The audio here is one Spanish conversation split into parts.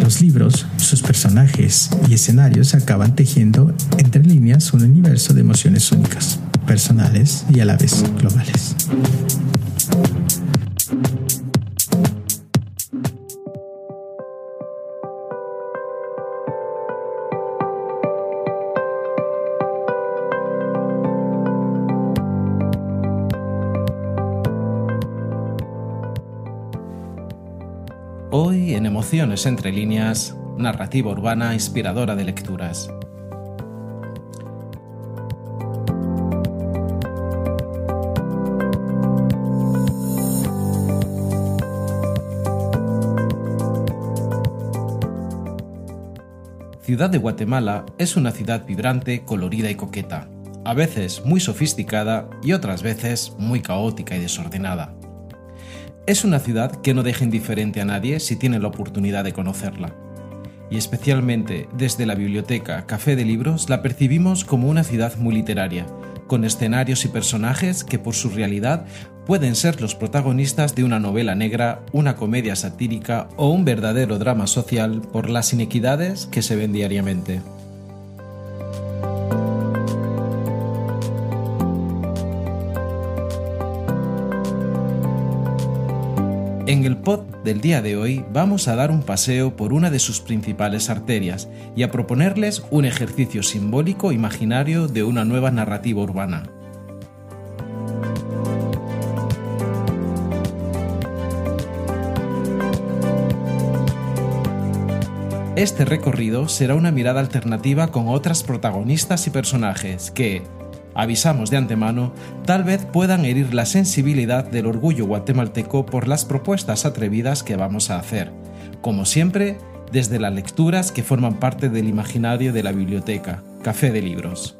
Los libros, sus personajes y escenarios acaban tejiendo entre líneas un universo de emociones únicas, personales y a la vez globales. Hoy en Emociones entre líneas, narrativa urbana inspiradora de lecturas. Ciudad de Guatemala es una ciudad vibrante, colorida y coqueta, a veces muy sofisticada y otras veces muy caótica y desordenada. Es una ciudad que no deja indiferente a nadie si tiene la oportunidad de conocerla. Y especialmente desde la biblioteca Café de Libros la percibimos como una ciudad muy literaria, con escenarios y personajes que por su realidad pueden ser los protagonistas de una novela negra, una comedia satírica o un verdadero drama social por las inequidades que se ven diariamente. En el pod del día de hoy vamos a dar un paseo por una de sus principales arterias y a proponerles un ejercicio simbólico imaginario de una nueva narrativa urbana. Este recorrido será una mirada alternativa con otras protagonistas y personajes que, avisamos de antemano, tal vez puedan herir la sensibilidad del orgullo guatemalteco por las propuestas atrevidas que vamos a hacer. Como siempre, desde las lecturas que forman parte del imaginario de la biblioteca, Café de Libros.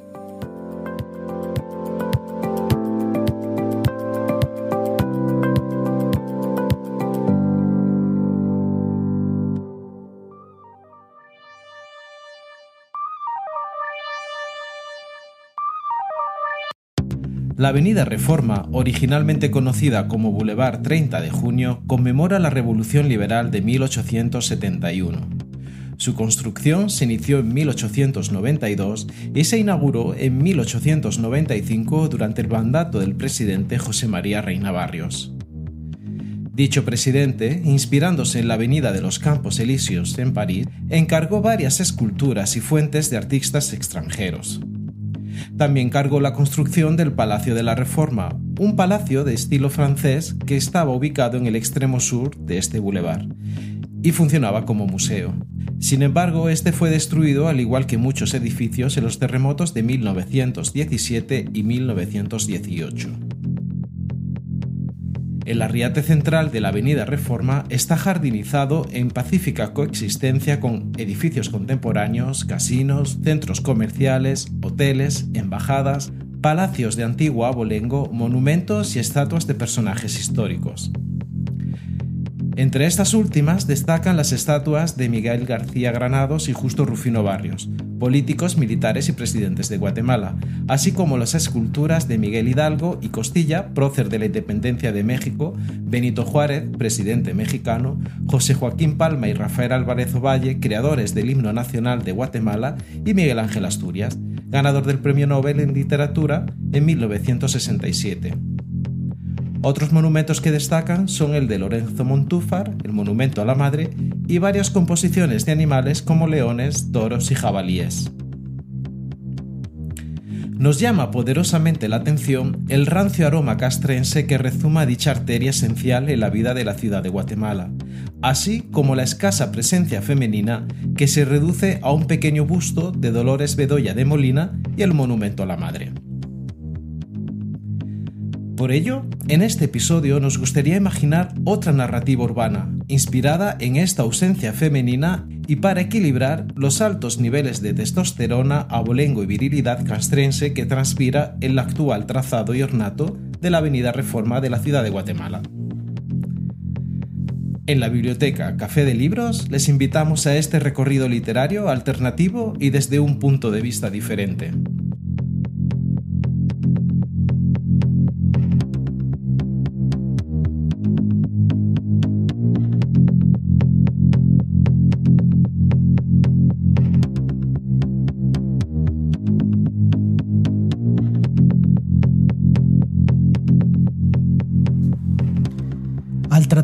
La Avenida Reforma, originalmente conocida como Boulevard 30 de Junio, conmemora la Revolución Liberal de 1871. Su construcción se inició en 1892 y se inauguró en 1895 durante el mandato del presidente José María Reina Barrios. Dicho presidente, inspirándose en la Avenida de los Campos Elíseos en París, encargó varias esculturas y fuentes de artistas extranjeros. También cargó la construcción del Palacio de la Reforma, un palacio de estilo francés que estaba ubicado en el extremo sur de este bulevar y funcionaba como museo. Sin embargo, este fue destruido al igual que muchos edificios en los terremotos de 1917 y 1918. El arriate central de la Avenida Reforma está jardinizado en pacífica coexistencia con edificios contemporáneos, casinos, centros comerciales, hoteles, embajadas, palacios de antiguo abolengo, monumentos y estatuas de personajes históricos. Entre estas últimas destacan las estatuas de Miguel García Granados y Justo Rufino Barrios, políticos, militares y presidentes de Guatemala, así como las esculturas de Miguel Hidalgo y Costilla, prócer de la independencia de México, Benito Juárez, presidente mexicano, José Joaquín Palma y Rafael Álvarez Ovalle, creadores del himno nacional de Guatemala, y Miguel Ángel Asturias, ganador del Premio Nobel en Literatura en 1967. Otros monumentos que destacan son el de Lorenzo Montúfar, el monumento a la madre, y varias composiciones de animales como leones, toros y jabalíes. Nos llama poderosamente la atención el rancio aroma castrense que rezuma dicha arteria esencial en la vida de la ciudad de Guatemala, así como la escasa presencia femenina que se reduce a un pequeño busto de Dolores Bedoya de Molina y el monumento a la madre. Por ello, en este episodio nos gustaría imaginar otra narrativa urbana, inspirada en esta ausencia femenina y para equilibrar los altos niveles de testosterona, abolengo y virilidad castrense que transpira el actual trazado y ornato de la Avenida Reforma de la ciudad de Guatemala. En la biblioteca Café de Libros les invitamos a este recorrido literario alternativo y desde un punto de vista diferente.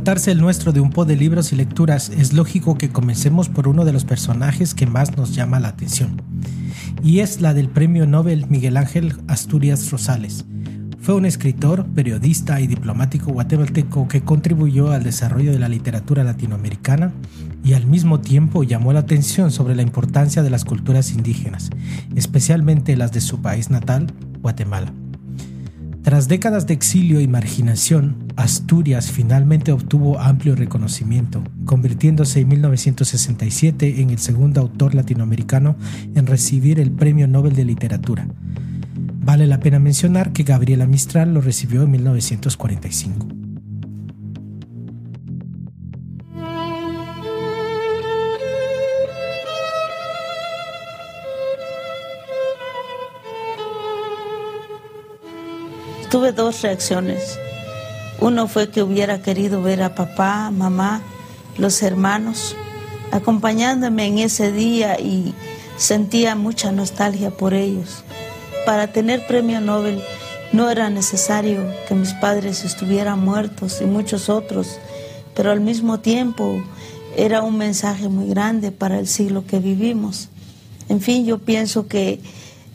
Tratarse el nuestro de un pod de libros y lecturas, es lógico que comencemos por uno de los personajes que más nos llama la atención, y es la del premio Nobel Miguel Ángel Asturias Rosales. Fue un escritor, periodista y diplomático guatemalteco que contribuyó al desarrollo de la literatura latinoamericana y al mismo tiempo llamó la atención sobre la importancia de las culturas indígenas, especialmente las de su país natal, Guatemala. Tras décadas de exilio y marginación, Asturias finalmente obtuvo amplio reconocimiento, convirtiéndose en 1967 en el segundo autor latinoamericano en recibir el Premio Nobel de Literatura. Vale la pena mencionar que Gabriela Mistral lo recibió en 1945. Tuve dos reacciones. Uno fue que hubiera querido ver a papá, mamá, los hermanos, acompañándome en ese día y sentía mucha nostalgia por ellos. Para tener premio Nobel no era necesario que mis padres estuvieran muertos y muchos otros, pero al mismo tiempo era un mensaje muy grande para el siglo que vivimos. En fin, yo pienso que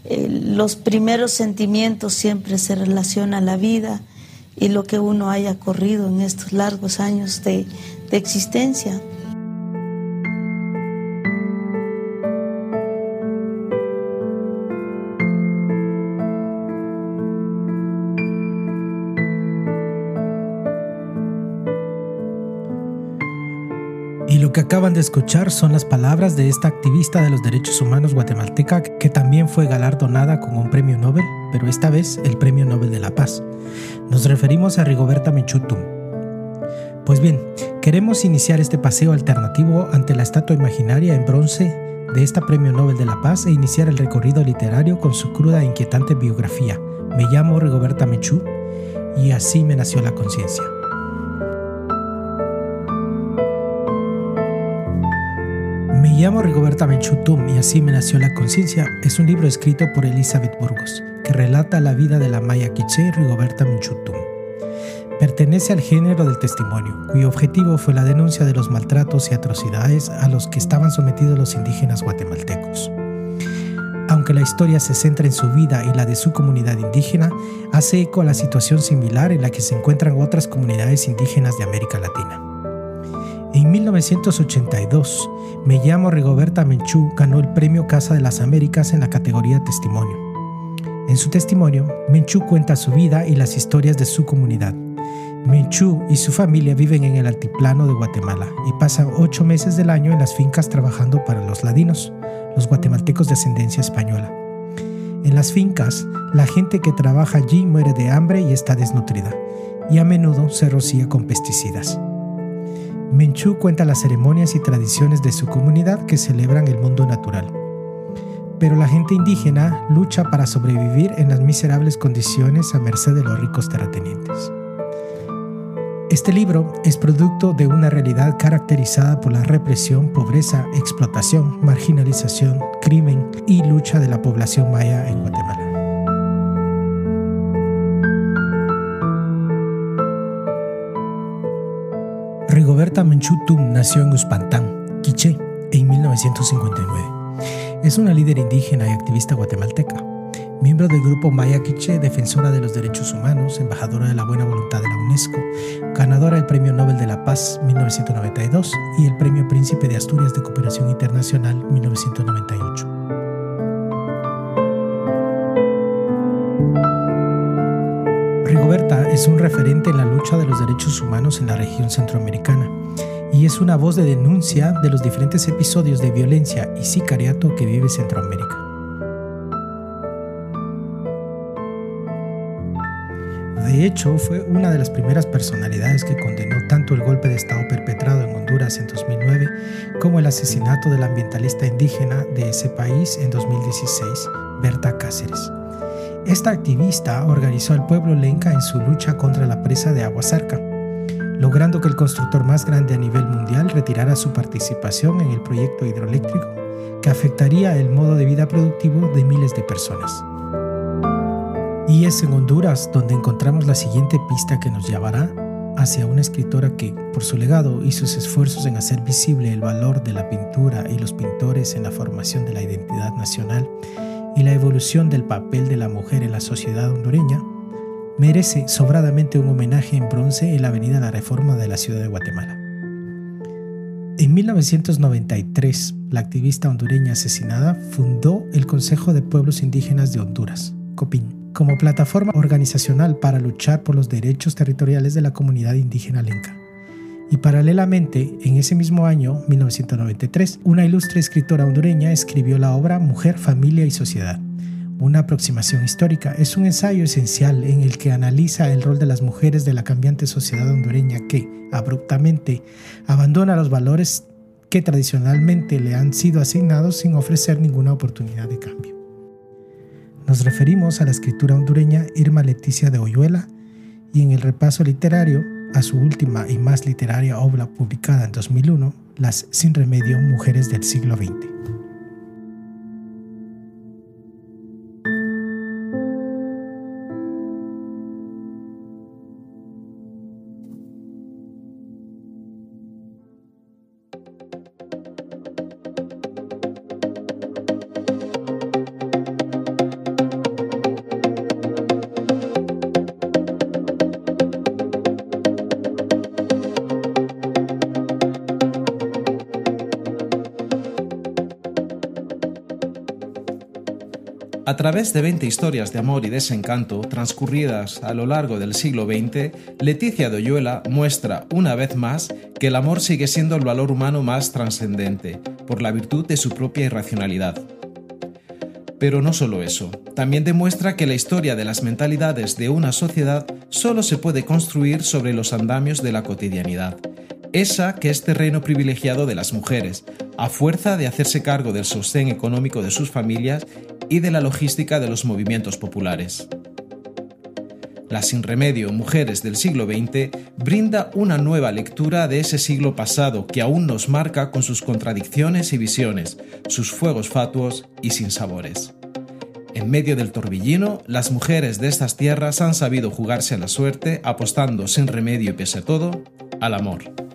eh, los primeros sentimientos siempre se relacionan a la vida y lo que uno haya corrido en estos largos años de, de existencia. Que acaban de escuchar son las palabras de esta activista de los derechos humanos guatemalteca que también fue galardonada con un premio Nobel, pero esta vez el Premio Nobel de la Paz. Nos referimos a Rigoberta Menchutum. Pues bien, queremos iniciar este paseo alternativo ante la estatua imaginaria en bronce de esta Premio Nobel de la Paz e iniciar el recorrido literario con su cruda e inquietante biografía. Me llamo Rigoberta Menchú y así me nació la conciencia. Me llamo Rigoberta Menchutum y así me nació la conciencia es un libro escrito por Elizabeth Burgos que relata la vida de la maya quiché Rigoberta Menchutum. Pertenece al género del testimonio, cuyo objetivo fue la denuncia de los maltratos y atrocidades a los que estaban sometidos los indígenas guatemaltecos. Aunque la historia se centra en su vida y la de su comunidad indígena, hace eco a la situación similar en la que se encuentran otras comunidades indígenas de América Latina. En 1982, Me llamo Rigoberta Menchú ganó el premio Casa de las Américas en la categoría Testimonio. En su testimonio, Menchú cuenta su vida y las historias de su comunidad. Menchú y su familia viven en el altiplano de Guatemala y pasan ocho meses del año en las fincas trabajando para los ladinos, los guatemaltecos de ascendencia española. En las fincas, la gente que trabaja allí muere de hambre y está desnutrida, y a menudo se rocía con pesticidas. Menchú cuenta las ceremonias y tradiciones de su comunidad que celebran el mundo natural. Pero la gente indígena lucha para sobrevivir en las miserables condiciones a merced de los ricos terratenientes. Este libro es producto de una realidad caracterizada por la represión, pobreza, explotación, marginalización, crimen y lucha de la población maya en Guatemala. Rigoberta Menchutum nació en Uspantán, Quiché, en 1959. Es una líder indígena y activista guatemalteca, miembro del grupo Maya Quiché, defensora de los derechos humanos, embajadora de la buena voluntad de la UNESCO, ganadora del Premio Nobel de la Paz 1992 y el Premio Príncipe de Asturias de Cooperación Internacional 1998. Rigoberta es un referente en la lucha de los derechos humanos en la región centroamericana y es una voz de denuncia de los diferentes episodios de violencia y sicariato que vive Centroamérica. De hecho, fue una de las primeras personalidades que condenó tanto el golpe de Estado perpetrado en Honduras en 2009 como el asesinato del ambientalista indígena de ese país en 2016, Berta Cáceres. Esta activista organizó al pueblo lenca en su lucha contra la presa de Aguasarca, logrando que el constructor más grande a nivel mundial retirara su participación en el proyecto hidroeléctrico que afectaría el modo de vida productivo de miles de personas. Y es en Honduras donde encontramos la siguiente pista que nos llevará hacia una escritora que, por su legado y sus esfuerzos en hacer visible el valor de la pintura y los pintores en la formación de la identidad nacional y la evolución del papel de la mujer en la sociedad hondureña, merece sobradamente un homenaje en bronce en la Avenida La Reforma de la ciudad de Guatemala. En 1993, la activista hondureña asesinada fundó el Consejo de Pueblos Indígenas de Honduras, COPIN, como plataforma organizacional para luchar por los derechos territoriales de la comunidad indígena lenca. Y paralelamente, en ese mismo año, 1993, una ilustre escritora hondureña escribió la obra Mujer, Familia y Sociedad, una aproximación histórica es un ensayo esencial en el que analiza el rol de las mujeres de la cambiante sociedad hondureña que, abruptamente, abandona los valores que tradicionalmente le han sido asignados sin ofrecer ninguna oportunidad de cambio. Nos referimos a la escritura hondureña Irma Leticia de Oyuela y en el repaso literario a su última y más literaria obra publicada en 2001, Las Sin Remedio Mujeres del siglo XX. A través de 20 historias de amor y desencanto transcurridas a lo largo del siglo XX, Leticia de Oyuela muestra una vez más que el amor sigue siendo el valor humano más trascendente, por la virtud de su propia irracionalidad. Pero no solo eso, también demuestra que la historia de las mentalidades de una sociedad solo se puede construir sobre los andamios de la cotidianidad, esa que es terreno privilegiado de las mujeres, a fuerza de hacerse cargo del sostén económico de sus familias y de la logística de los movimientos populares. La Sin Remedio Mujeres del siglo XX brinda una nueva lectura de ese siglo pasado que aún nos marca con sus contradicciones y visiones, sus fuegos fatuos y sinsabores. En medio del torbellino, las mujeres de estas tierras han sabido jugarse a la suerte apostando sin remedio y pese a todo al amor.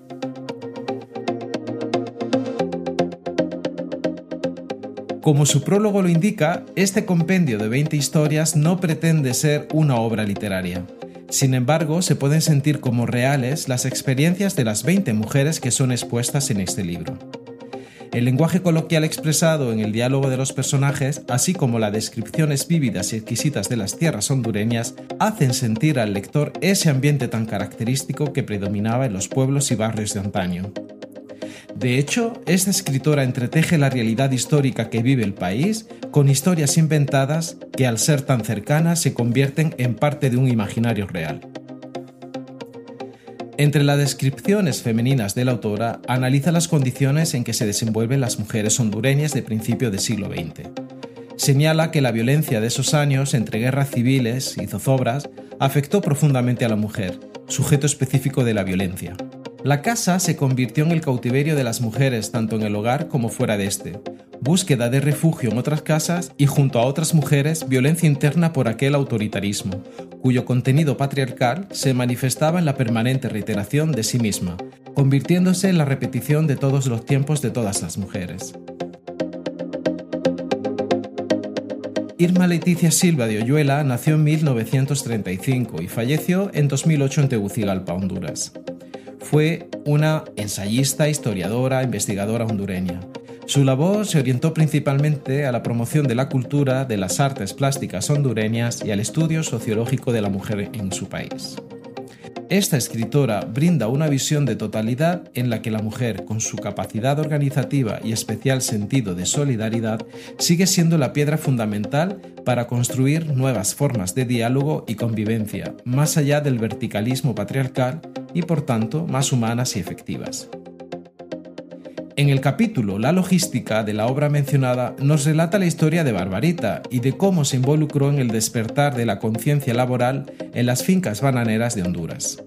Como su prólogo lo indica, este compendio de 20 historias no pretende ser una obra literaria. Sin embargo, se pueden sentir como reales las experiencias de las 20 mujeres que son expuestas en este libro. El lenguaje coloquial expresado en el diálogo de los personajes, así como las descripciones vívidas y exquisitas de las tierras hondureñas, hacen sentir al lector ese ambiente tan característico que predominaba en los pueblos y barrios de antaño. De hecho, esta escritora entreteje la realidad histórica que vive el país con historias inventadas que al ser tan cercanas se convierten en parte de un imaginario real. Entre las descripciones femeninas de la autora analiza las condiciones en que se desenvuelven las mujeres hondureñas de principio del siglo XX. Señala que la violencia de esos años entre guerras civiles y zozobras afectó profundamente a la mujer, sujeto específico de la violencia. La casa se convirtió en el cautiverio de las mujeres tanto en el hogar como fuera de este. Búsqueda de refugio en otras casas y junto a otras mujeres violencia interna por aquel autoritarismo, cuyo contenido patriarcal se manifestaba en la permanente reiteración de sí misma, convirtiéndose en la repetición de todos los tiempos de todas las mujeres. Irma Leticia Silva de Oyuela nació en 1935 y falleció en 2008 en Tegucigalpa, Honduras. Fue una ensayista, historiadora, investigadora hondureña. Su labor se orientó principalmente a la promoción de la cultura, de las artes plásticas hondureñas y al estudio sociológico de la mujer en su país. Esta escritora brinda una visión de totalidad en la que la mujer, con su capacidad organizativa y especial sentido de solidaridad, sigue siendo la piedra fundamental para construir nuevas formas de diálogo y convivencia, más allá del verticalismo patriarcal y por tanto más humanas y efectivas. En el capítulo La logística de la obra mencionada nos relata la historia de Barbarita y de cómo se involucró en el despertar de la conciencia laboral en las fincas bananeras de Honduras.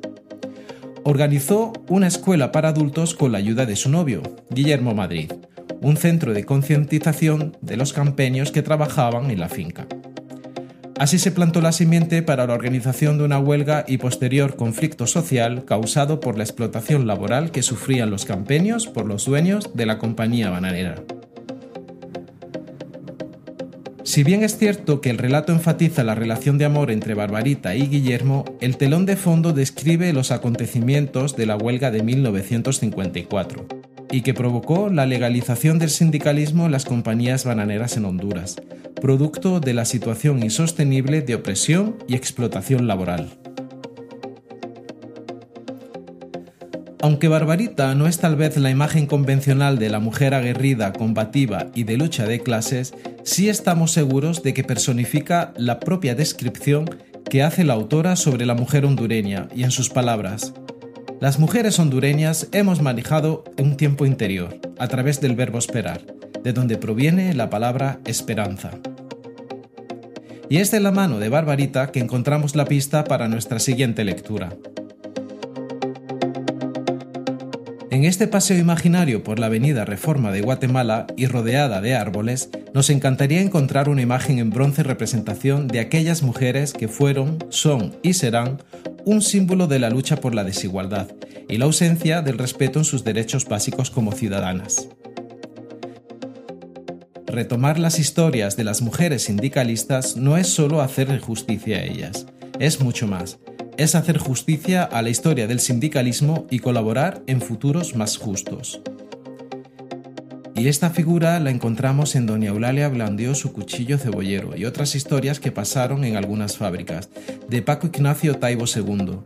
Organizó una escuela para adultos con la ayuda de su novio, Guillermo Madrid, un centro de concientización de los campeños que trabajaban en la finca. Así se plantó la simiente para la organización de una huelga y posterior conflicto social causado por la explotación laboral que sufrían los campeños por los dueños de la compañía bananera. Si bien es cierto que el relato enfatiza la relación de amor entre Barbarita y Guillermo, el telón de fondo describe los acontecimientos de la huelga de 1954 y que provocó la legalización del sindicalismo en las compañías bananeras en Honduras, producto de la situación insostenible de opresión y explotación laboral. Aunque Barbarita no es tal vez la imagen convencional de la mujer aguerrida, combativa y de lucha de clases, sí estamos seguros de que personifica la propia descripción que hace la autora sobre la mujer hondureña y en sus palabras, las mujeres hondureñas hemos manejado un tiempo interior, a través del verbo esperar, de donde proviene la palabra esperanza. Y es de la mano de Barbarita que encontramos la pista para nuestra siguiente lectura. En este paseo imaginario por la avenida Reforma de Guatemala y rodeada de árboles, nos encantaría encontrar una imagen en bronce representación de aquellas mujeres que fueron, son y serán un símbolo de la lucha por la desigualdad y la ausencia del respeto en sus derechos básicos como ciudadanas. Retomar las historias de las mujeres sindicalistas no es solo hacer justicia a ellas, es mucho más. Es hacer justicia a la historia del sindicalismo y colaborar en futuros más justos. Y esta figura la encontramos en Doña Eulalia Blandió su cuchillo cebollero y otras historias que pasaron en algunas fábricas, de Paco Ignacio Taibo II.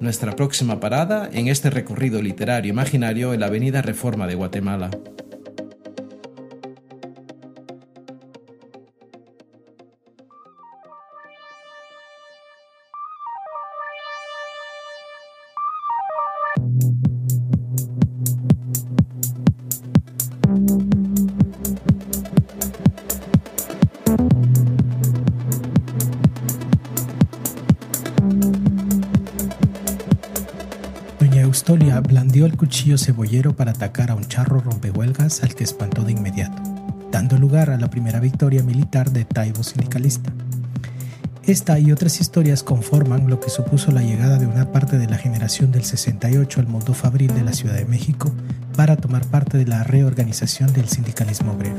Nuestra próxima parada en este recorrido literario imaginario en la Avenida Reforma de Guatemala. Cuchillo cebollero para atacar a un charro rompehuelgas al que espantó de inmediato, dando lugar a la primera victoria militar de Taibo sindicalista. Esta y otras historias conforman lo que supuso la llegada de una parte de la generación del 68 al mundo fabril de la Ciudad de México para tomar parte de la reorganización del sindicalismo obrero.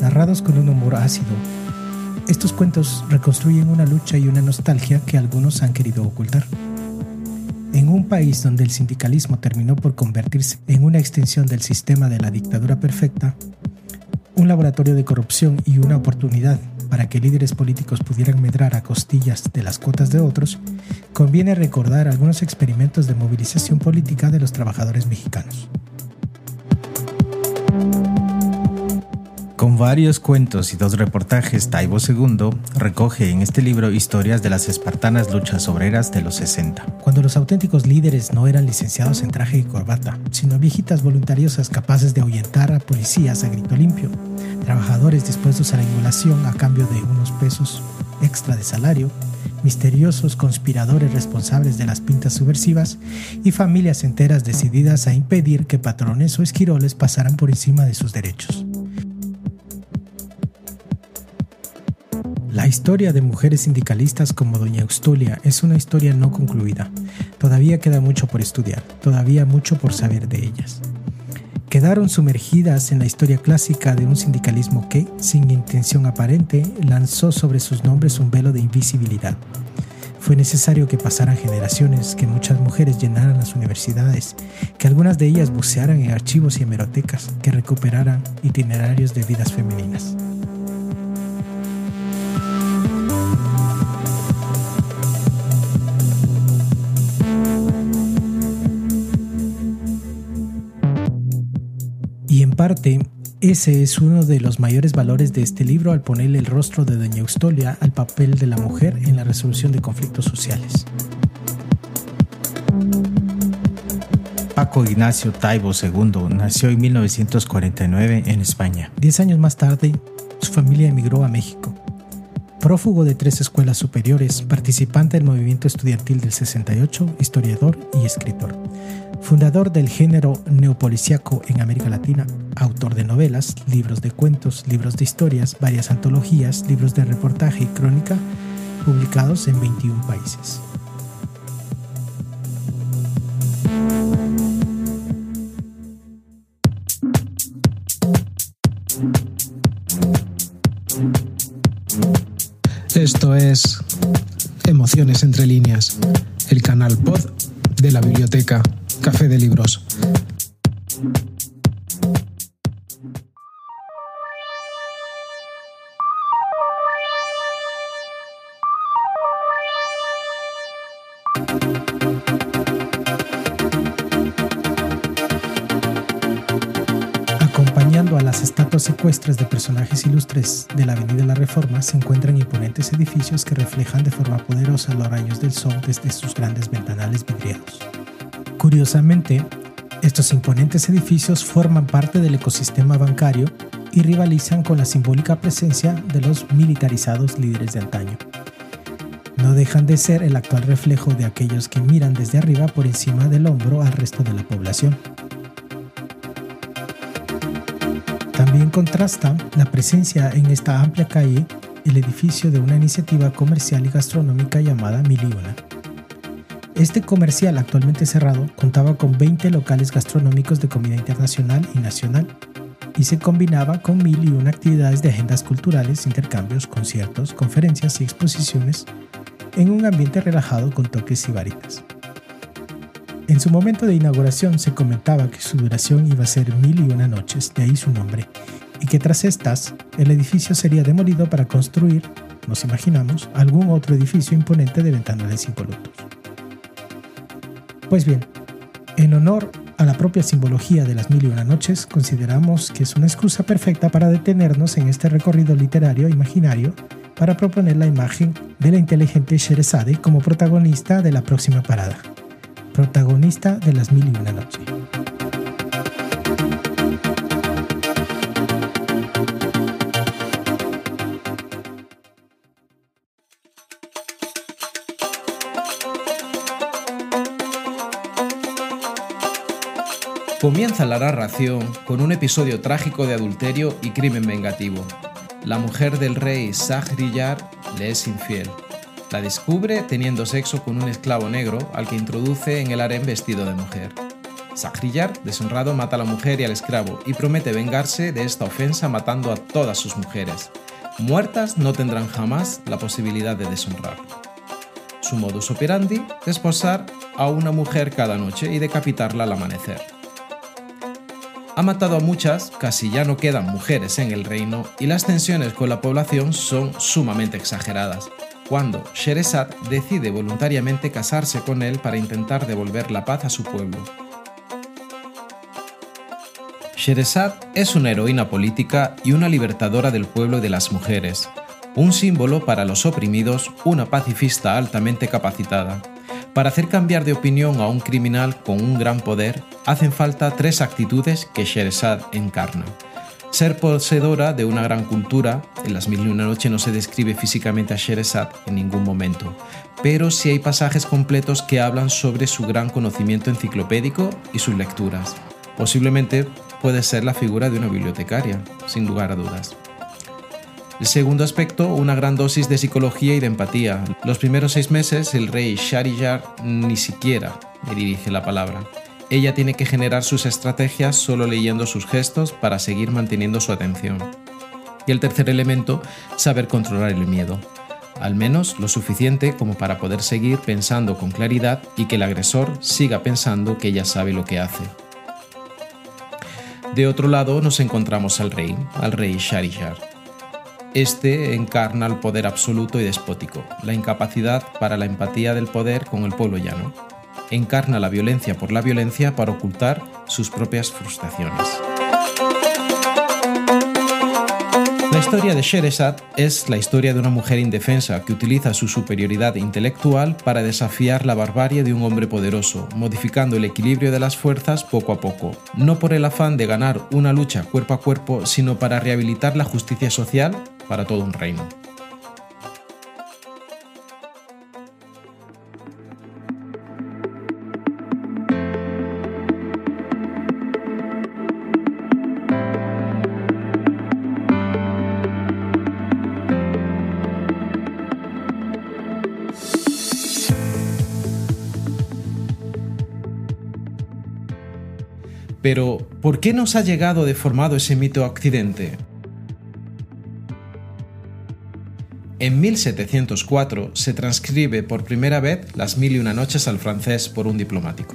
Narrados con un humor ácido, estos cuentos reconstruyen una lucha y una nostalgia que algunos han querido ocultar. En un país donde el sindicalismo terminó por convertirse en una extensión del sistema de la dictadura perfecta, un laboratorio de corrupción y una oportunidad para que líderes políticos pudieran medrar a costillas de las cuotas de otros, conviene recordar algunos experimentos de movilización política de los trabajadores mexicanos. Varios cuentos y dos reportajes, Taibo II recoge en este libro historias de las espartanas luchas obreras de los 60. Cuando los auténticos líderes no eran licenciados en traje y corbata, sino viejitas voluntariosas capaces de ahuyentar a policías a grito limpio, trabajadores dispuestos a la inmolación a cambio de unos pesos extra de salario, misteriosos conspiradores responsables de las pintas subversivas y familias enteras decididas a impedir que patrones o esquiroles pasaran por encima de sus derechos. La historia de mujeres sindicalistas como Doña Eustolia es una historia no concluida. Todavía queda mucho por estudiar, todavía mucho por saber de ellas. Quedaron sumergidas en la historia clásica de un sindicalismo que, sin intención aparente, lanzó sobre sus nombres un velo de invisibilidad. Fue necesario que pasaran generaciones, que muchas mujeres llenaran las universidades, que algunas de ellas bucearan en archivos y hemerotecas, que recuperaran itinerarios de vidas femeninas. Ese es uno de los mayores valores de este libro al ponerle el rostro de Doña Eustolia al papel de la mujer en la resolución de conflictos sociales. Paco Ignacio Taibo II nació en 1949 en España. Diez años más tarde, su familia emigró a México. Prófugo de tres escuelas superiores, participante del movimiento estudiantil del 68, historiador y escritor fundador del género neopoliciaco en América Latina, autor de novelas, libros de cuentos, libros de historias, varias antologías, libros de reportaje y crónica, publicados en 21 países. Es Emociones entre líneas, el canal pod de la biblioteca. Café de Libros. Estatuas ecuestres de personajes ilustres de la Avenida La Reforma se encuentran imponentes edificios que reflejan de forma poderosa los rayos del sol desde sus grandes ventanales vidriados. Curiosamente, estos imponentes edificios forman parte del ecosistema bancario y rivalizan con la simbólica presencia de los militarizados líderes de antaño. No dejan de ser el actual reflejo de aquellos que miran desde arriba por encima del hombro al resto de la población. Contrasta la presencia en esta amplia calle el edificio de una iniciativa comercial y gastronómica llamada Miliona este comercial, actualmente cerrado, contaba con 20 locales gastronómicos de comida internacional y nacional y se combinaba con mil y una actividades de agendas culturales, intercambios, conciertos, conferencias y exposiciones en un ambiente relajado con toques y varitas. En su momento de inauguración se comentaba que su duración iba a ser mil y una noches, de ahí su nombre, y que tras estas el edificio sería demolido para construir, nos imaginamos, algún otro edificio imponente de ventanales impolutos. Pues bien, en honor a la propia simbología de las mil y una noches, consideramos que es una excusa perfecta para detenernos en este recorrido literario imaginario para proponer la imagen de la inteligente Sherezade como protagonista de la próxima parada, protagonista de las mil y una noches. Comienza la narración con un episodio trágico de adulterio y crimen vengativo. La mujer del rey Shahryar le es infiel. La descubre teniendo sexo con un esclavo negro al que introduce en el harem vestido de mujer. Shahryar, deshonrado, mata a la mujer y al esclavo y promete vengarse de esta ofensa matando a todas sus mujeres. Muertas no tendrán jamás la posibilidad de deshonrarlo. Su modus operandi, desposar a una mujer cada noche y decapitarla al amanecer. Ha matado a muchas, casi ya no quedan mujeres en el reino y las tensiones con la población son sumamente exageradas. Cuando Sherezad decide voluntariamente casarse con él para intentar devolver la paz a su pueblo. Sherezad es una heroína política y una libertadora del pueblo y de las mujeres, un símbolo para los oprimidos, una pacifista altamente capacitada. Para hacer cambiar de opinión a un criminal con un gran poder, hacen falta tres actitudes que Sheresad encarna. Ser poseedora de una gran cultura, en las mil y una noche no se describe físicamente a Sheresad en ningún momento, pero sí hay pasajes completos que hablan sobre su gran conocimiento enciclopédico y sus lecturas. Posiblemente puede ser la figura de una bibliotecaria, sin lugar a dudas. El segundo aspecto, una gran dosis de psicología y de empatía. Los primeros seis meses el rey Shariyar ni siquiera me dirige la palabra. Ella tiene que generar sus estrategias solo leyendo sus gestos para seguir manteniendo su atención. Y el tercer elemento, saber controlar el miedo. al menos lo suficiente como para poder seguir pensando con claridad y que el agresor siga pensando que ella sabe lo que hace. De otro lado nos encontramos al rey, al rey Sharishar. Este encarna el poder absoluto y despótico, la incapacidad para la empatía del poder con el pueblo llano. Encarna la violencia por la violencia para ocultar sus propias frustraciones. La historia de Sheresat es la historia de una mujer indefensa que utiliza su superioridad intelectual para desafiar la barbarie de un hombre poderoso, modificando el equilibrio de las fuerzas poco a poco, no por el afán de ganar una lucha cuerpo a cuerpo, sino para rehabilitar la justicia social para todo un reino. Pero, ¿por qué nos ha llegado deformado ese mito a Occidente? En 1704 se transcribe por primera vez Las Mil y una Noches al francés por un diplomático.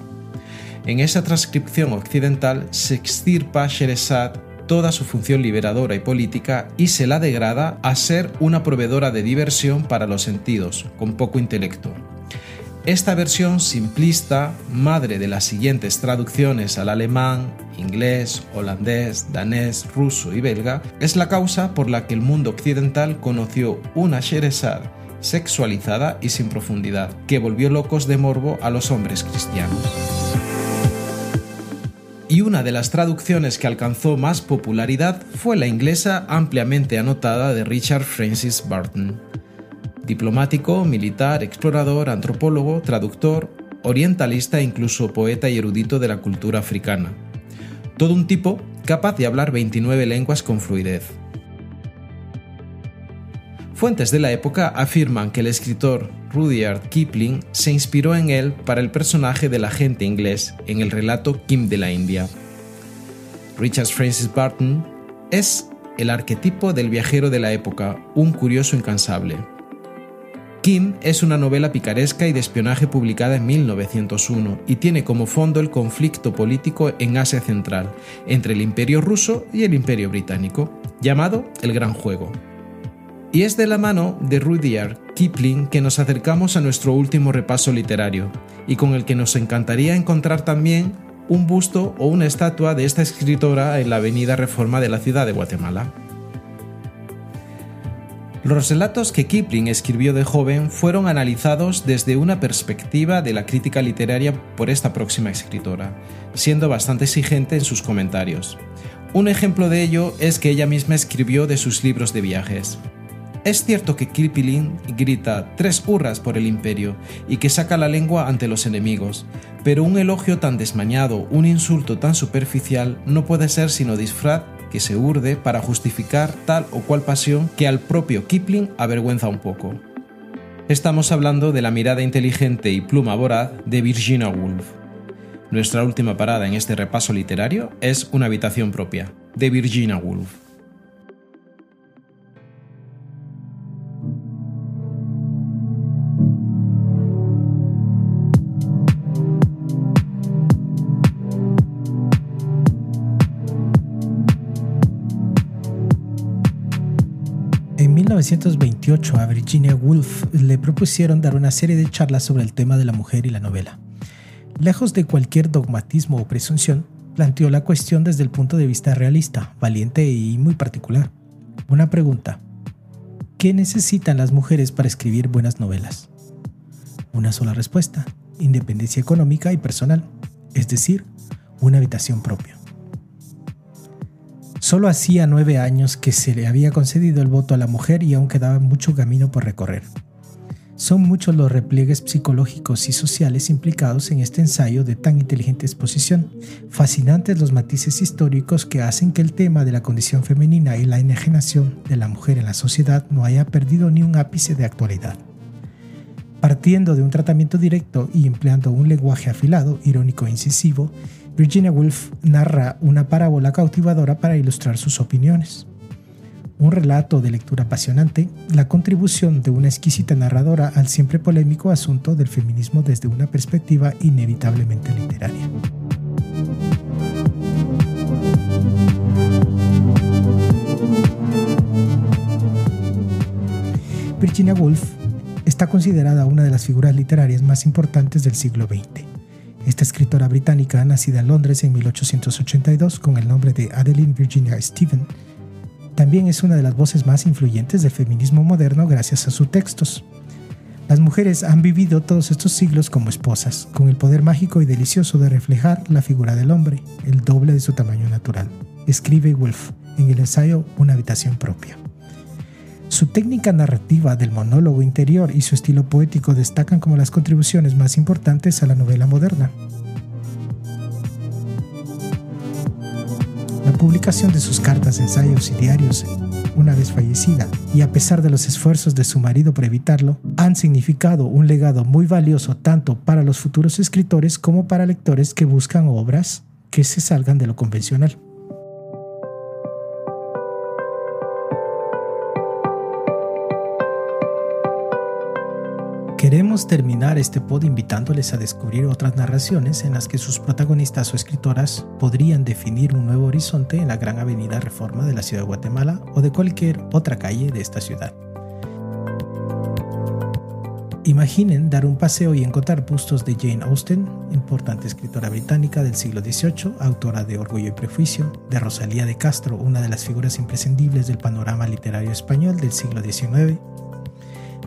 En esa transcripción occidental se extirpa a Sheresat toda su función liberadora y política y se la degrada a ser una proveedora de diversión para los sentidos, con poco intelecto. Esta versión simplista, madre de las siguientes traducciones al alemán, inglés, holandés, danés, ruso y belga, es la causa por la que el mundo occidental conoció una Sheresad sexualizada y sin profundidad, que volvió locos de morbo a los hombres cristianos. Y una de las traducciones que alcanzó más popularidad fue la inglesa ampliamente anotada de Richard Francis Barton diplomático, militar, explorador, antropólogo, traductor, orientalista e incluso poeta y erudito de la cultura africana. Todo un tipo capaz de hablar 29 lenguas con fluidez. Fuentes de la época afirman que el escritor Rudyard Kipling se inspiró en él para el personaje del agente inglés en el relato Kim de la India. Richard Francis Barton es el arquetipo del viajero de la época, un curioso incansable. Kim es una novela picaresca y de espionaje publicada en 1901 y tiene como fondo el conflicto político en Asia Central entre el Imperio ruso y el Imperio británico, llamado El Gran Juego. Y es de la mano de Rudyard Kipling que nos acercamos a nuestro último repaso literario, y con el que nos encantaría encontrar también un busto o una estatua de esta escritora en la Avenida Reforma de la ciudad de Guatemala. Los relatos que Kipling escribió de joven fueron analizados desde una perspectiva de la crítica literaria por esta próxima escritora, siendo bastante exigente en sus comentarios. Un ejemplo de ello es que ella misma escribió de sus libros de viajes. Es cierto que Kipling grita tres hurras por el imperio y que saca la lengua ante los enemigos, pero un elogio tan desmañado, un insulto tan superficial no puede ser sino disfraz que se urde para justificar tal o cual pasión que al propio Kipling avergüenza un poco. Estamos hablando de la mirada inteligente y pluma voraz de Virginia Woolf. Nuestra última parada en este repaso literario es Una habitación propia, de Virginia Woolf. 1928 a Virginia Woolf le propusieron dar una serie de charlas sobre el tema de la mujer y la novela. Lejos de cualquier dogmatismo o presunción, planteó la cuestión desde el punto de vista realista, valiente y muy particular. Una pregunta. ¿Qué necesitan las mujeres para escribir buenas novelas? Una sola respuesta. Independencia económica y personal, es decir, una habitación propia. Solo hacía nueve años que se le había concedido el voto a la mujer y aún quedaba mucho camino por recorrer. Son muchos los repliegues psicológicos y sociales implicados en este ensayo de tan inteligente exposición, fascinantes los matices históricos que hacen que el tema de la condición femenina y la enajenación de la mujer en la sociedad no haya perdido ni un ápice de actualidad. Partiendo de un tratamiento directo y empleando un lenguaje afilado, irónico e incisivo, Virginia Woolf narra una parábola cautivadora para ilustrar sus opiniones. un relato de lectura apasionante, la contribución de una exquisita narradora al siempre polémico asunto del feminismo desde una perspectiva inevitablemente literaria. Virginia Woolf está considerada una de las figuras literarias más importantes del siglo XX. Esta escritora británica, nacida en Londres en 1882 con el nombre de Adeline Virginia Stephen, también es una de las voces más influyentes del feminismo moderno gracias a sus textos. Las mujeres han vivido todos estos siglos como esposas, con el poder mágico y delicioso de reflejar la figura del hombre, el doble de su tamaño natural, escribe Woolf en el ensayo Una habitación propia. Su técnica narrativa del monólogo interior y su estilo poético destacan como las contribuciones más importantes a la novela moderna. La publicación de sus cartas, ensayos y diarios una vez fallecida, y a pesar de los esfuerzos de su marido por evitarlo, han significado un legado muy valioso tanto para los futuros escritores como para lectores que buscan obras que se salgan de lo convencional. Queremos terminar este pod invitándoles a descubrir otras narraciones en las que sus protagonistas o escritoras podrían definir un nuevo horizonte en la gran avenida Reforma de la ciudad de Guatemala o de cualquier otra calle de esta ciudad. Imaginen dar un paseo y encontrar bustos de Jane Austen, importante escritora británica del siglo XVIII, autora de Orgullo y Prejuicio, de Rosalía de Castro, una de las figuras imprescindibles del panorama literario español del siglo XIX,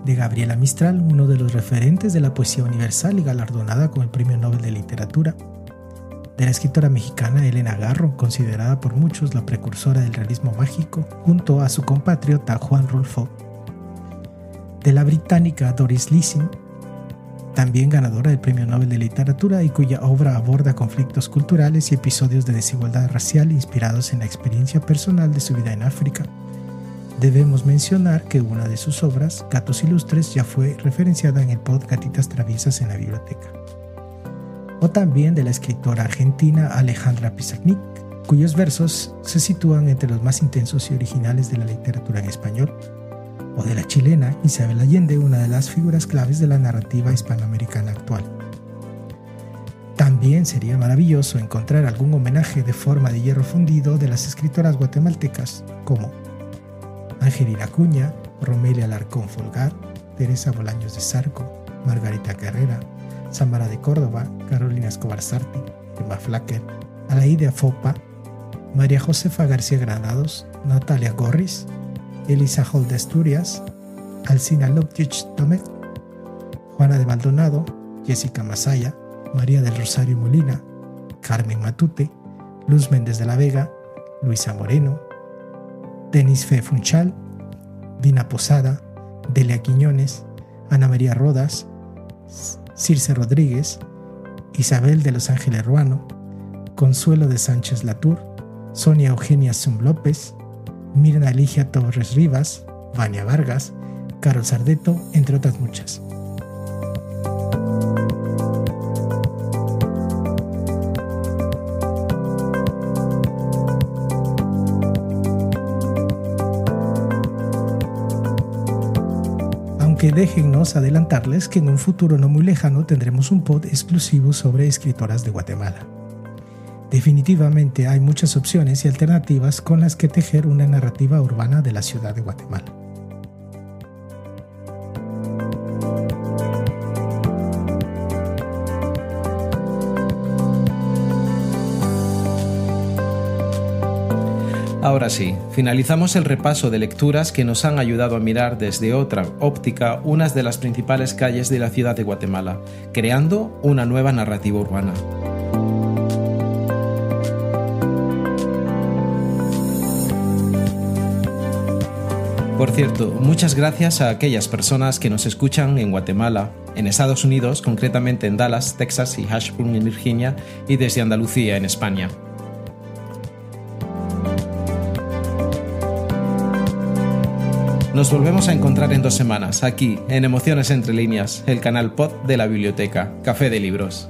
de Gabriela Mistral, uno de los referentes de la poesía universal y galardonada con el Premio Nobel de Literatura, de la escritora mexicana Elena Garro, considerada por muchos la precursora del realismo mágico, junto a su compatriota Juan Rulfo, de la británica Doris Lessing, también ganadora del Premio Nobel de Literatura y cuya obra aborda conflictos culturales y episodios de desigualdad racial inspirados en la experiencia personal de su vida en África Debemos mencionar que una de sus obras, Gatos Ilustres, ya fue referenciada en el pod Gatitas Traviesas en la biblioteca. O también de la escritora argentina Alejandra Pizarnik, cuyos versos se sitúan entre los más intensos y originales de la literatura en español. O de la chilena Isabel Allende, una de las figuras claves de la narrativa hispanoamericana actual. También sería maravilloso encontrar algún homenaje de forma de hierro fundido de las escritoras guatemaltecas como Angelina Cuña, Romelia Alarcón Folgar, Teresa Bolaños de Sarco, Margarita Carrera, Samara de Córdoba, Carolina Escobar Sarti, Emma Flacker, Alaide Fopa, María Josefa García Granados, Natalia Gorris, Elisa Hall de Asturias, Alcina Loptich Tomet, Juana de Maldonado, Jessica Masaya, María del Rosario Molina, Carmen Matute, Luz Méndez de la Vega, Luisa Moreno, Denis Fe Funchal, Dina Posada, Delia Quiñones, Ana María Rodas, Circe Rodríguez, Isabel de Los Ángeles Ruano, Consuelo de Sánchez Latour, Sonia Eugenia Zum López, Mirna Eligia Torres Rivas, Vania Vargas, Carol Sardeto, entre otras muchas. Déjennos adelantarles que en un futuro no muy lejano tendremos un pod exclusivo sobre escritoras de Guatemala. Definitivamente hay muchas opciones y alternativas con las que tejer una narrativa urbana de la ciudad de Guatemala. Ahora sí, finalizamos el repaso de lecturas que nos han ayudado a mirar desde otra óptica unas de las principales calles de la ciudad de Guatemala, creando una nueva narrativa urbana. Por cierto, muchas gracias a aquellas personas que nos escuchan en Guatemala, en Estados Unidos, concretamente en Dallas, Texas y Ashburn en Virginia, y desde Andalucía en España. Nos volvemos a encontrar en dos semanas, aquí, en Emociones Entre Líneas, el canal pod de la biblioteca, Café de Libros.